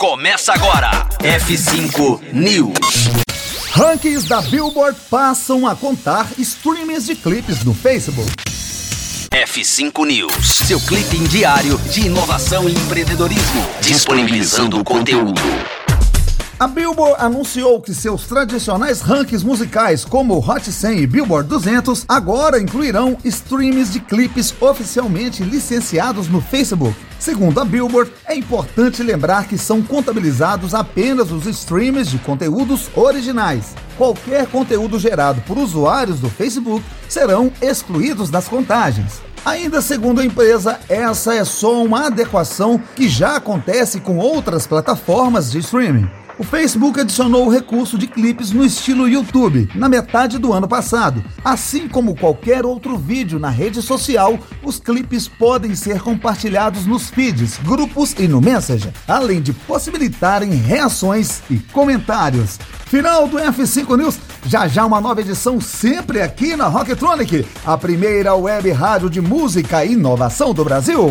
começa agora. F5 News. Rankings da Billboard passam a contar streams de clipes no Facebook. F5 News, seu clipe diário de inovação e empreendedorismo, disponibilizando o conteúdo. A Billboard anunciou que seus tradicionais rankings musicais, como o Hot 100 e Billboard 200, agora incluirão streams de clipes oficialmente licenciados no Facebook. Segundo a Billboard, é importante lembrar que são contabilizados apenas os streams de conteúdos originais. Qualquer conteúdo gerado por usuários do Facebook serão excluídos das contagens. Ainda segundo a empresa, essa é só uma adequação que já acontece com outras plataformas de streaming. O Facebook adicionou o recurso de clipes no estilo YouTube na metade do ano passado. Assim como qualquer outro vídeo na rede social, os clipes podem ser compartilhados nos feeds, grupos e no Messenger, além de possibilitarem reações e comentários. Final do F5 News, já já uma nova edição sempre aqui na Rocktronic, a primeira web rádio de música e inovação do Brasil.